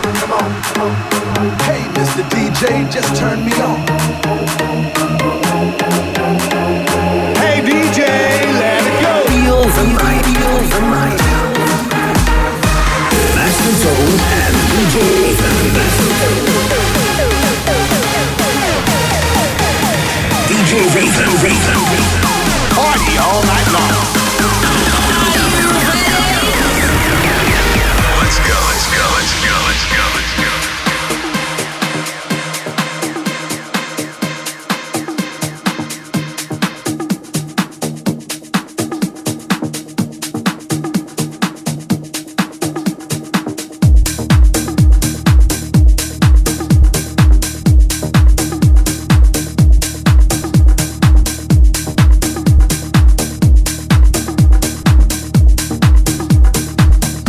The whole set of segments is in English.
come on, come on. Hey, Mr. DJ, just turn me on. Hey, DJ, let it go. Master and DJ DJ Raven, Raven, Raven. Party all night long.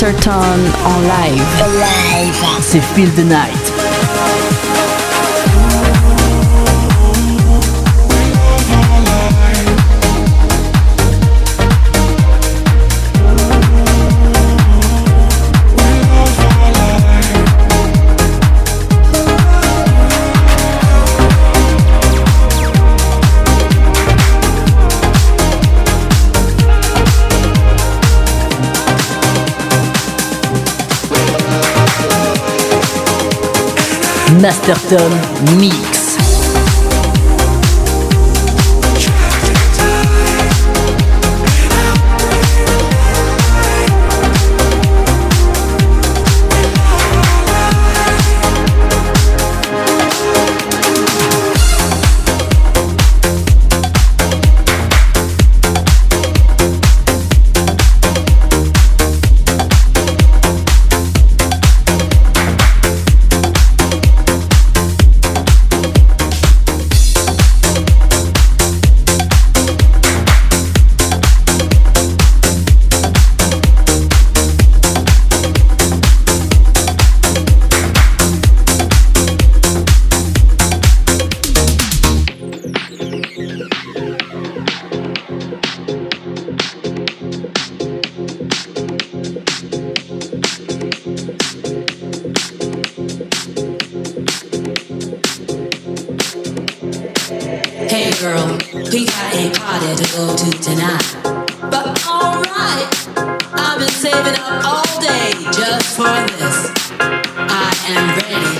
Certain en live. C'est Feel the Night. Masterton Mix. am ready.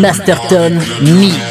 Masterton Me.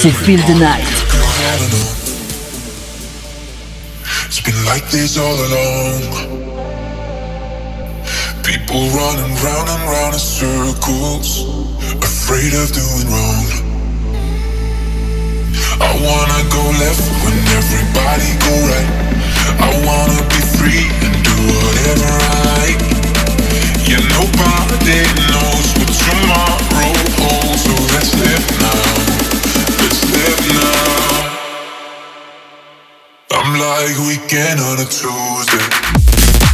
C'est Feel the Night. It's been like this all along. People running round and round in circles, afraid of doing wrong. I wanna go left when everybody go right. I wanna be free and do whatever I like. Yeah, nobody knows what tomorrow holds, so let's live now. I'm like weekend on a Tuesday.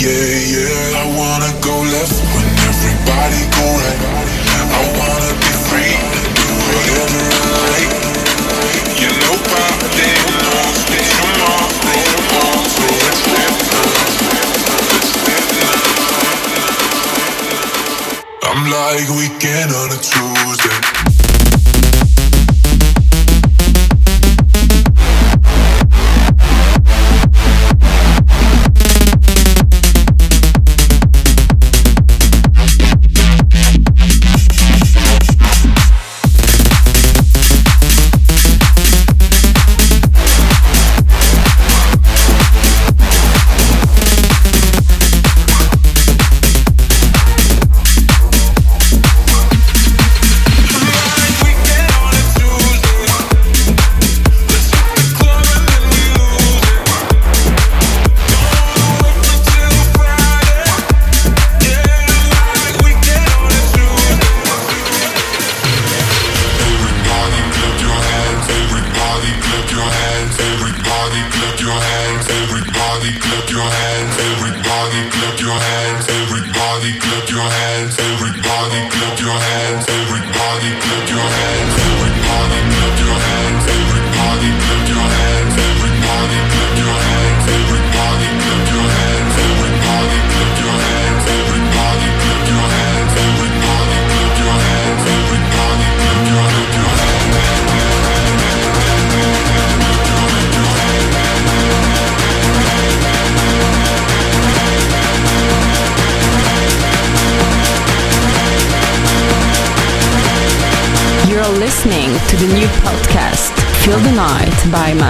Yeah, yeah, I wanna go left when everybody go right. I wanna be free do whatever I like. You nobody knows what tomorrow holds, so let's live. I'm like weekend on a Tuesday.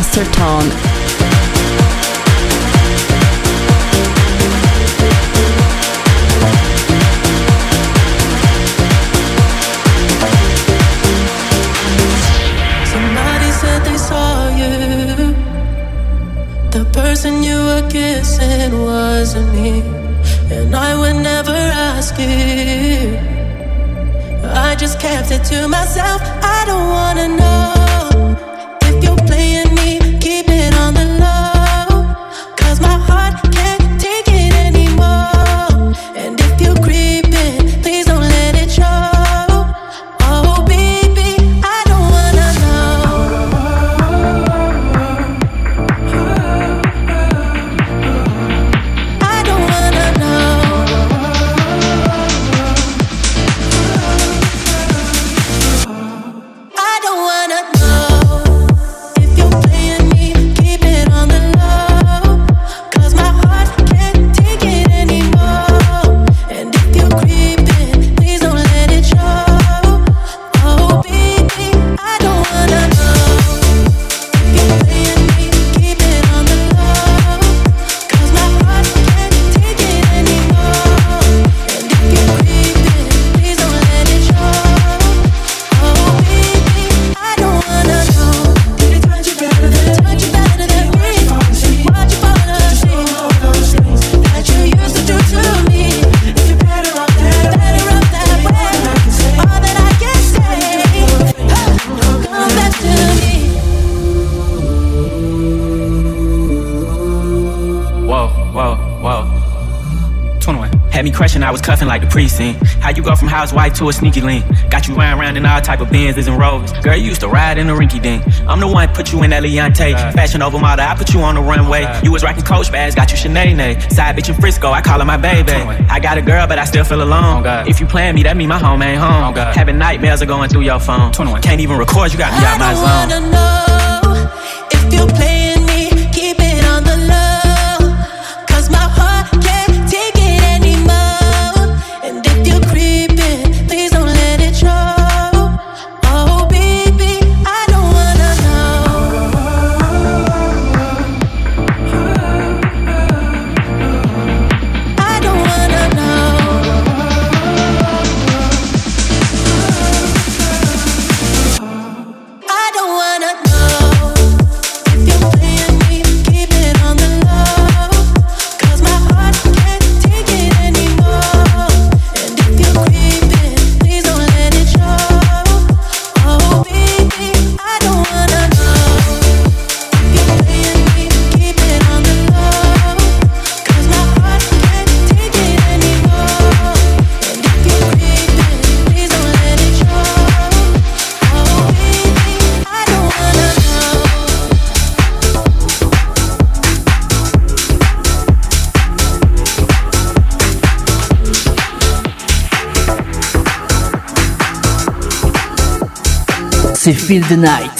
Master Tone. like the precinct. How you go from housewife to a sneaky link? Got you riding around in all type of Benz's and Rovers. Girl, you used to ride in a rinky dink. I'm the one put you in a Leontay. Fashion over model, I put you on the runway. You was rocking Coach bags, got you Sinead. Side bitch in Frisco, I call her my baby. I got a girl, but I still feel alone. If you playing me, that mean my home ain't home. Having nightmares are going through your phone. Can't even record, you got me out my zone. I don't wanna know if you play. feel the night.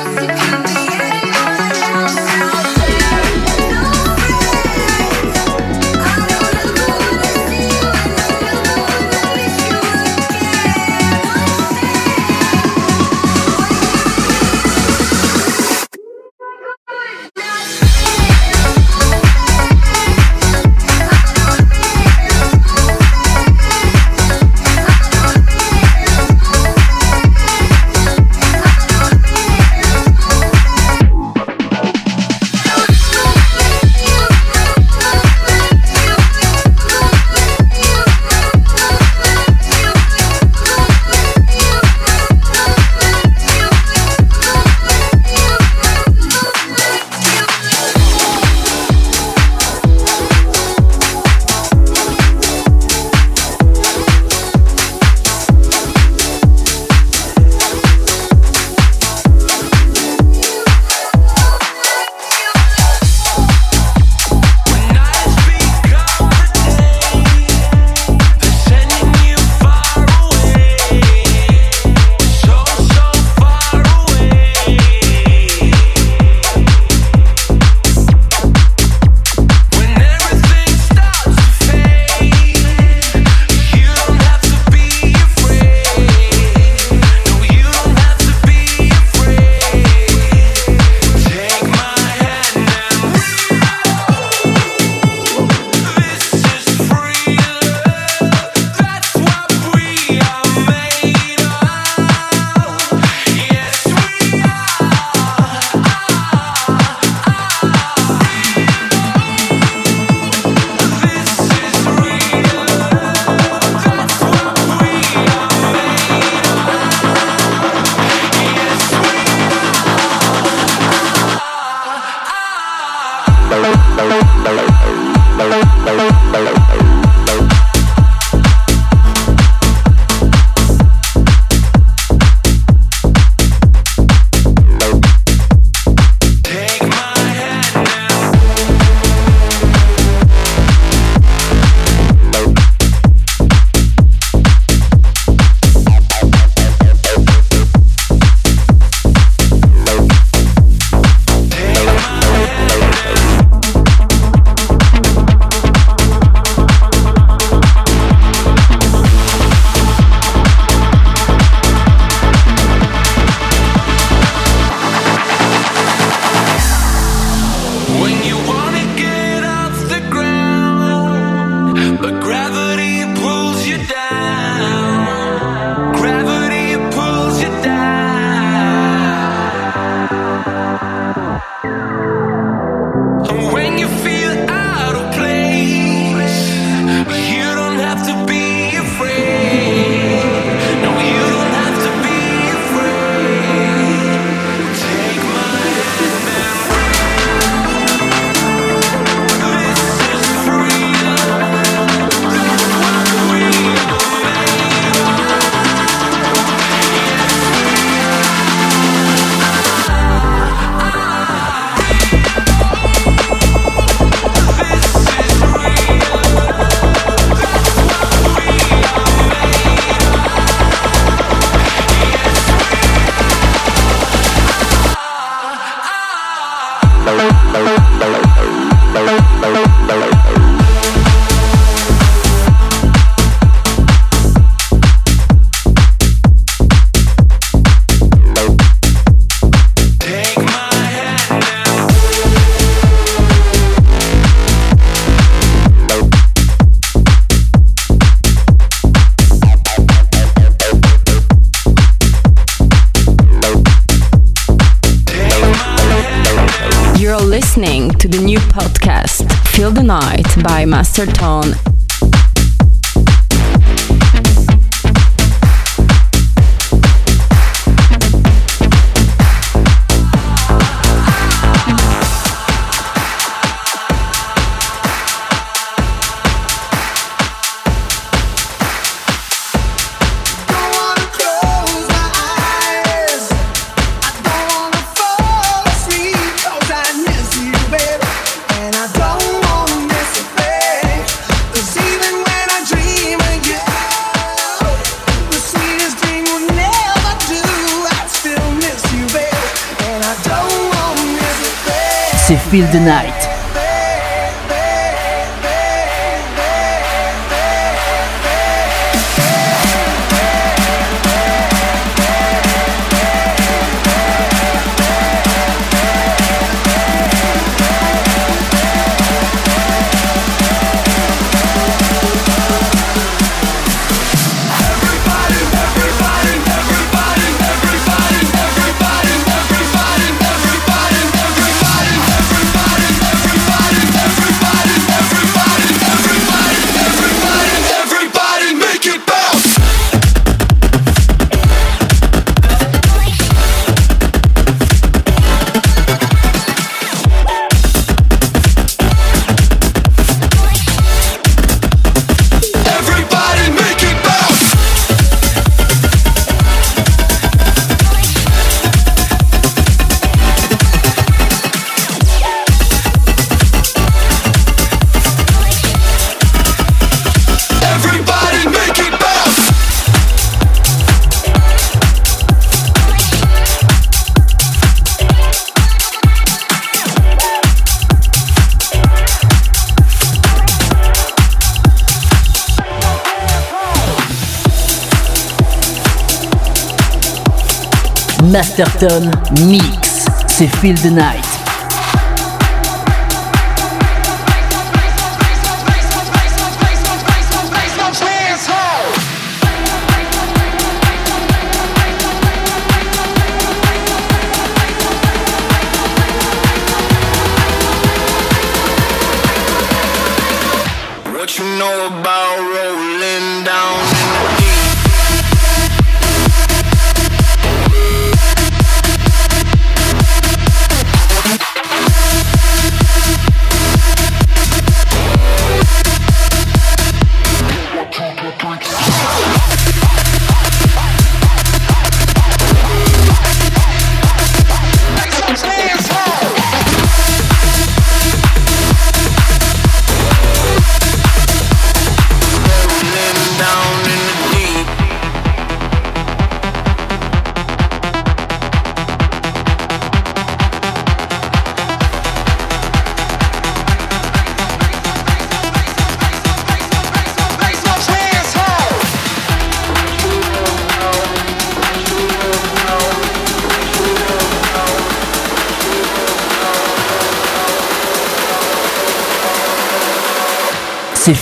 Master Tone. Mix. C'est Feel the Night.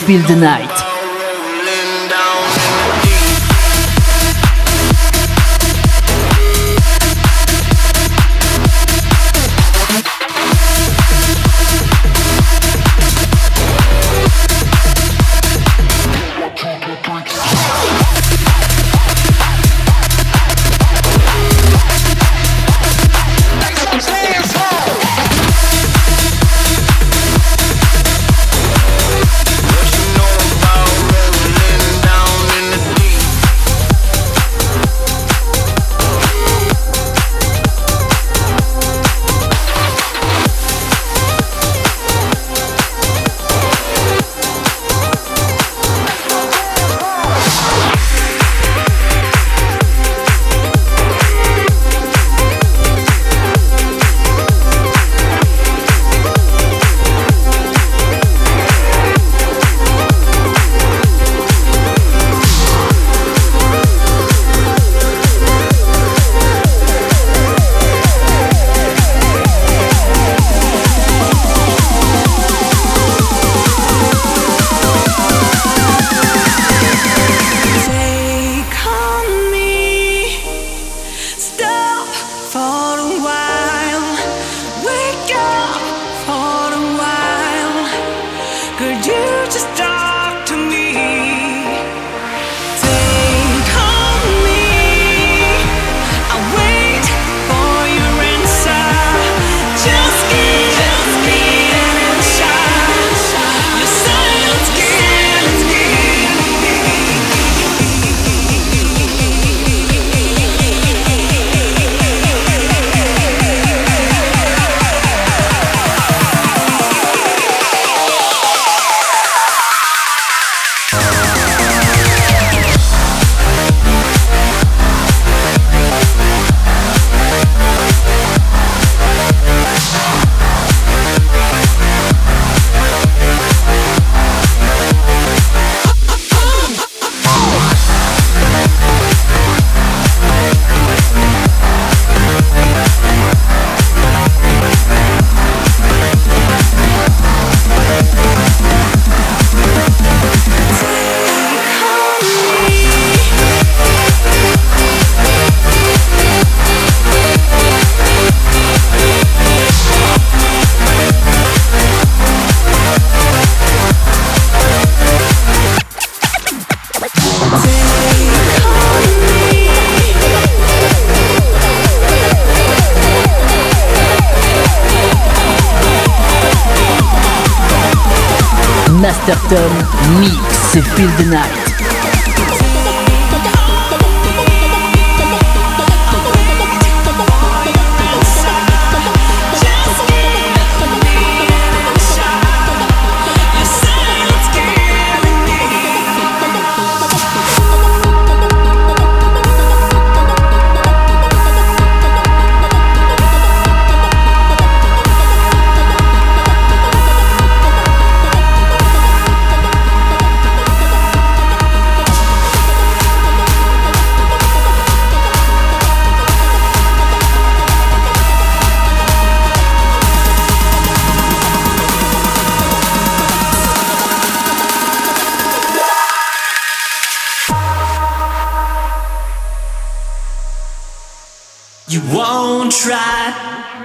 Feel the Night.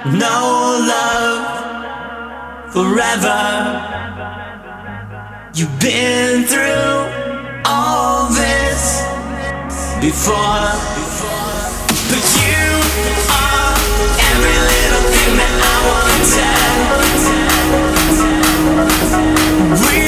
no love forever. You've been through all this before, but you are every little thing that I wanted. We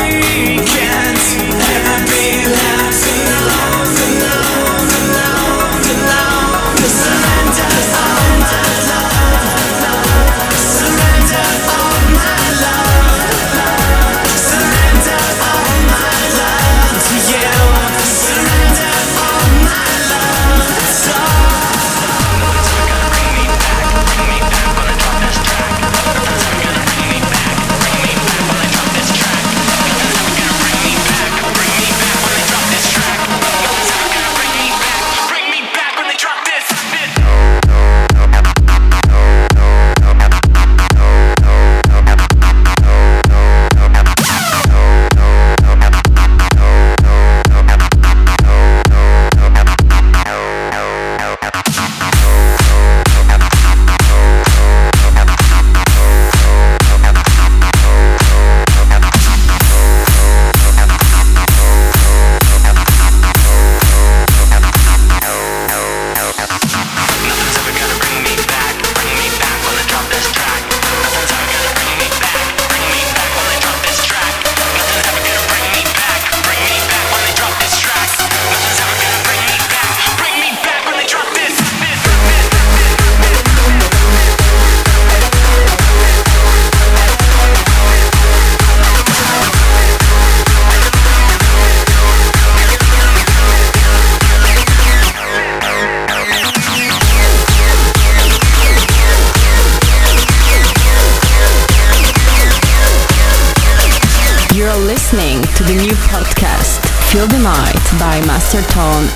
Tone.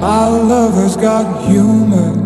My lover's got humor.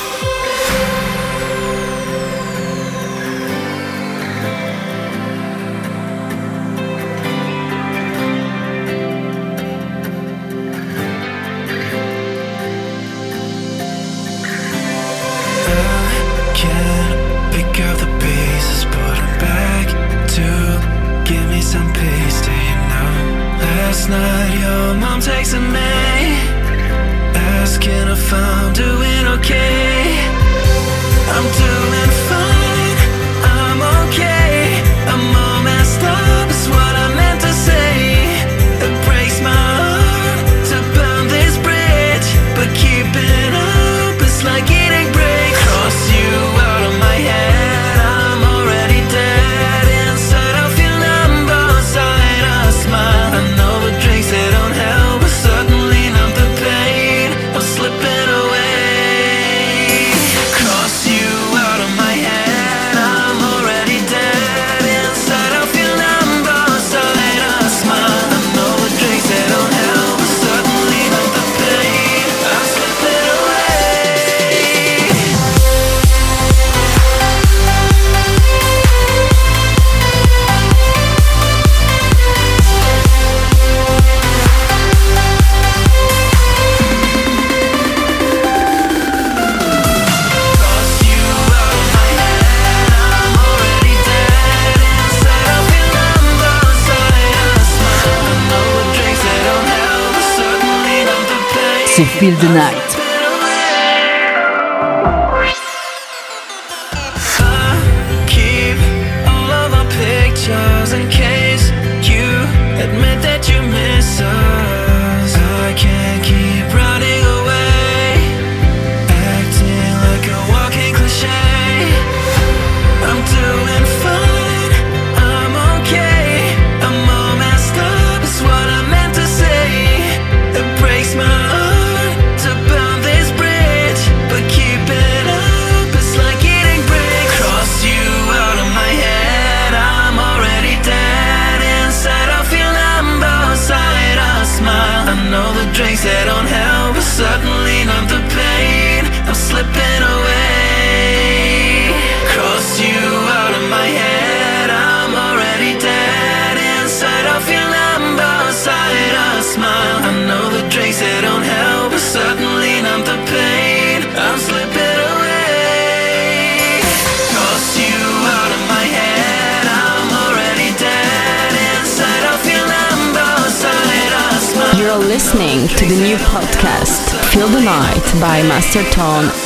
Feel the Night. By Master Tone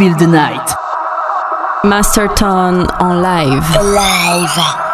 Feel the Night. Master Tone en live. Live.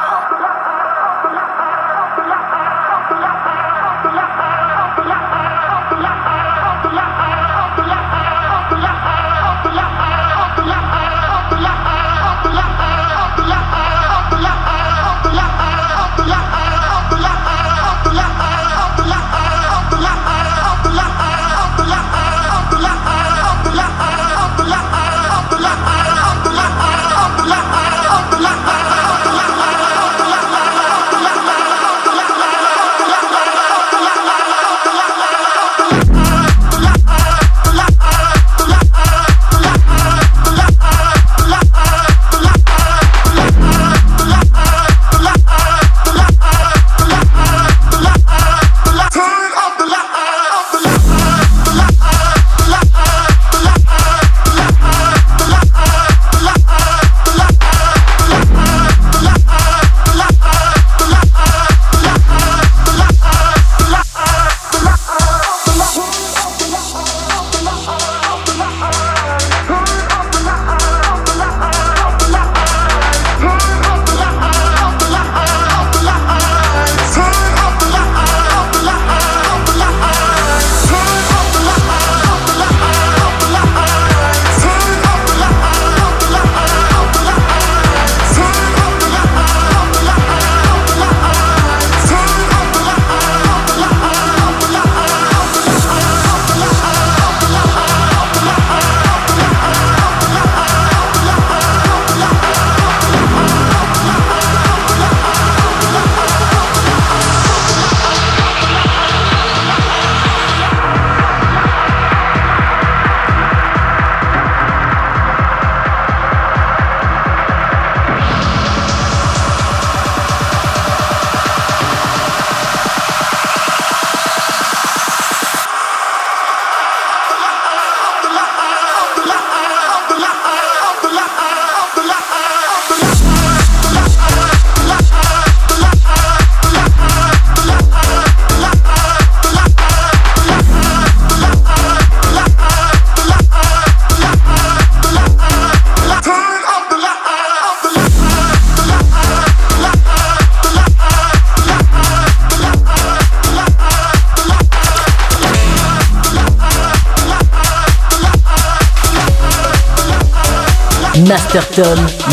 Master Tone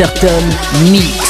Masterton Mix.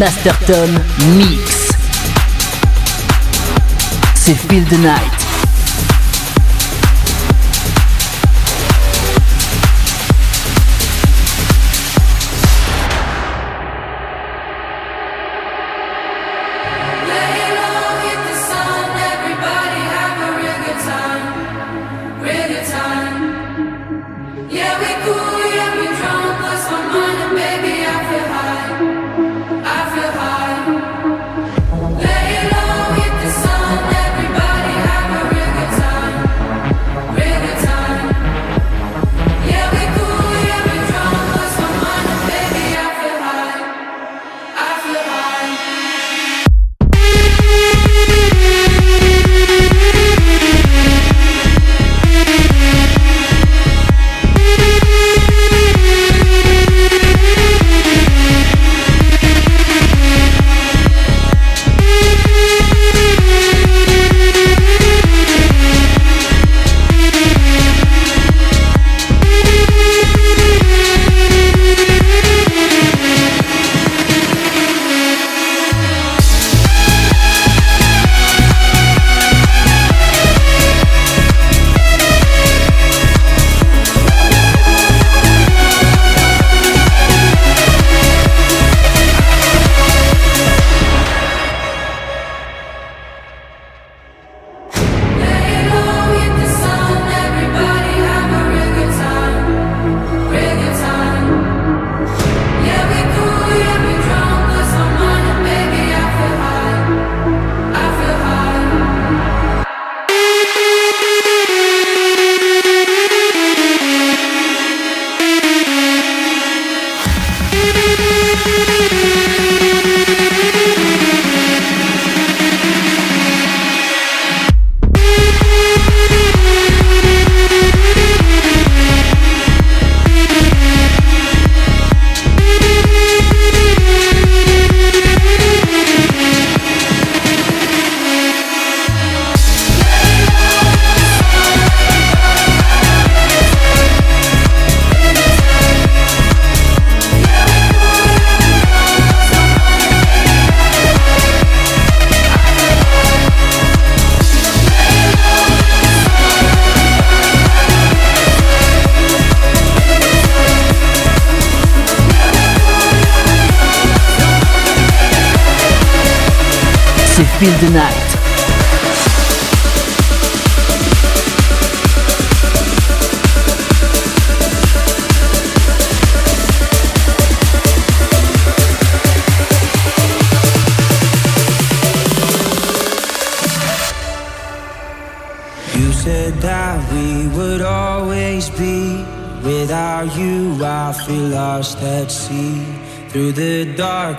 Masterton Mix. C'est Feel Night.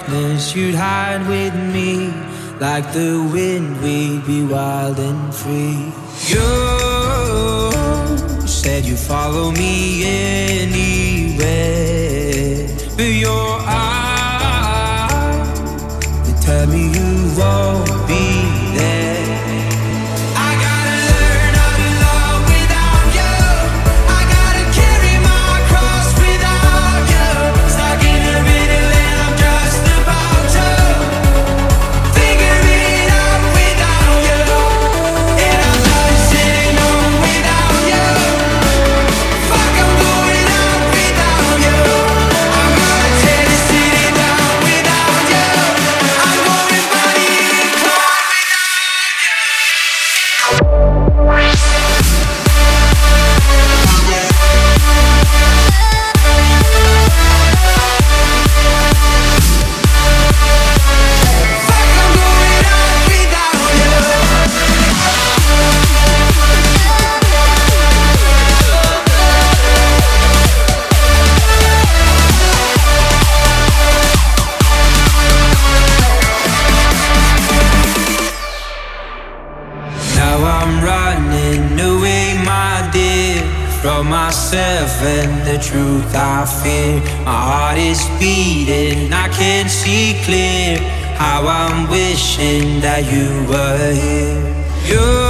darkness, you'd hide with me. Like the wind, we'd be wild and free. You said you follow me in. See clear. How I'm wishing that you were here. You